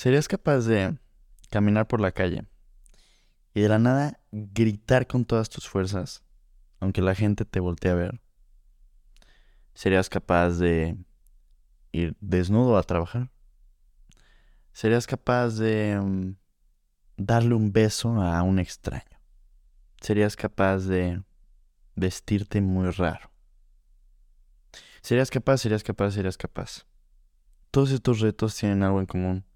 ¿Serías capaz de caminar por la calle y de la nada gritar con todas tus fuerzas, aunque la gente te voltee a ver? ¿Serías capaz de ir desnudo a trabajar? ¿Serías capaz de mm, darle un beso a un extraño? ¿Serías capaz de vestirte muy raro? ¿Serías capaz, serías capaz, serías capaz? Todos estos retos tienen algo en común.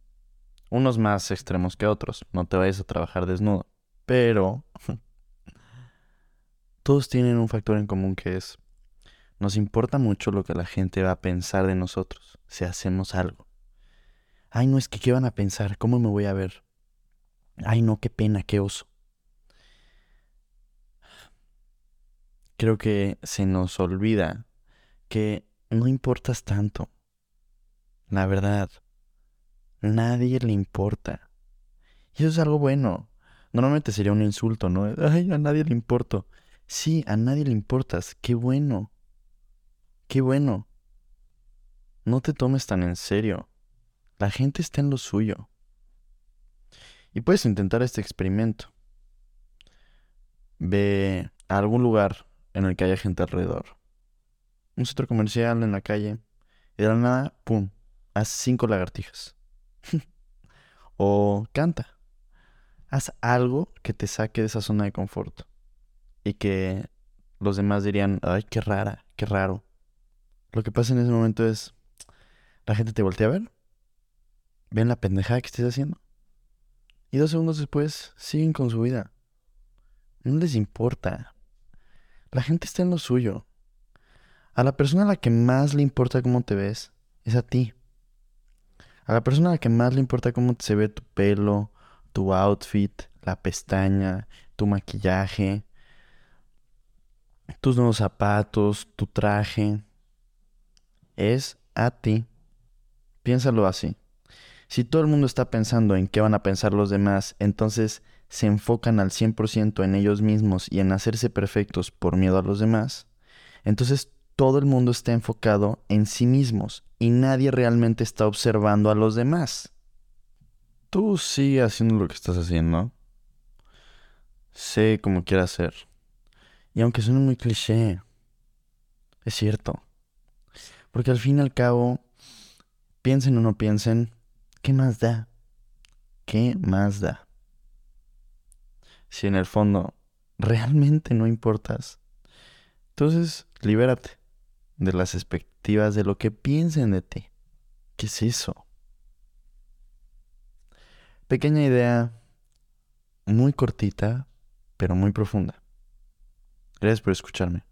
Unos más extremos que otros. No te vayas a trabajar desnudo. Pero todos tienen un factor en común que es, nos importa mucho lo que la gente va a pensar de nosotros si hacemos algo. Ay, no es que qué van a pensar, ¿cómo me voy a ver? Ay, no, qué pena, qué oso. Creo que se nos olvida que no importas tanto. La verdad, nadie le importa. Y eso es algo bueno. Normalmente sería un insulto, ¿no? Ay, a nadie le importo. Sí, a nadie le importas. Qué bueno. Qué bueno. No te tomes tan en serio. La gente está en lo suyo. Y puedes intentar este experimento. Ve a algún lugar en el que haya gente alrededor. Un centro comercial en la calle. Y de la nada, ¡pum! Haz cinco lagartijas. o canta. Haz algo que te saque de esa zona de confort. Y que los demás dirían, ay, qué rara, qué raro. Lo que pasa en ese momento es, la gente te voltea a ver, ven la pendejada que estés haciendo. Y dos segundos después siguen con su vida. No les importa. La gente está en lo suyo. A la persona a la que más le importa cómo te ves es a ti. A la persona a la que más le importa cómo se ve tu pelo, tu outfit, la pestaña, tu maquillaje, tus nuevos zapatos, tu traje, es a ti. Piénsalo así. Si todo el mundo está pensando en qué van a pensar los demás, entonces se enfocan al 100% en ellos mismos y en hacerse perfectos por miedo a los demás, entonces todo el mundo está enfocado en sí mismos y nadie realmente está observando a los demás. Tú sigue haciendo lo que estás haciendo. Sé cómo quieras ser. Y aunque suene muy cliché, es cierto. Porque al fin y al cabo, piensen o no piensen, ¿qué más da? ¿Qué más da? Si en el fondo realmente no importas, entonces libérate de las expectativas de lo que piensen de ti. ¿Qué es eso? Pequeña idea, muy cortita, pero muy profunda. Gracias por escucharme.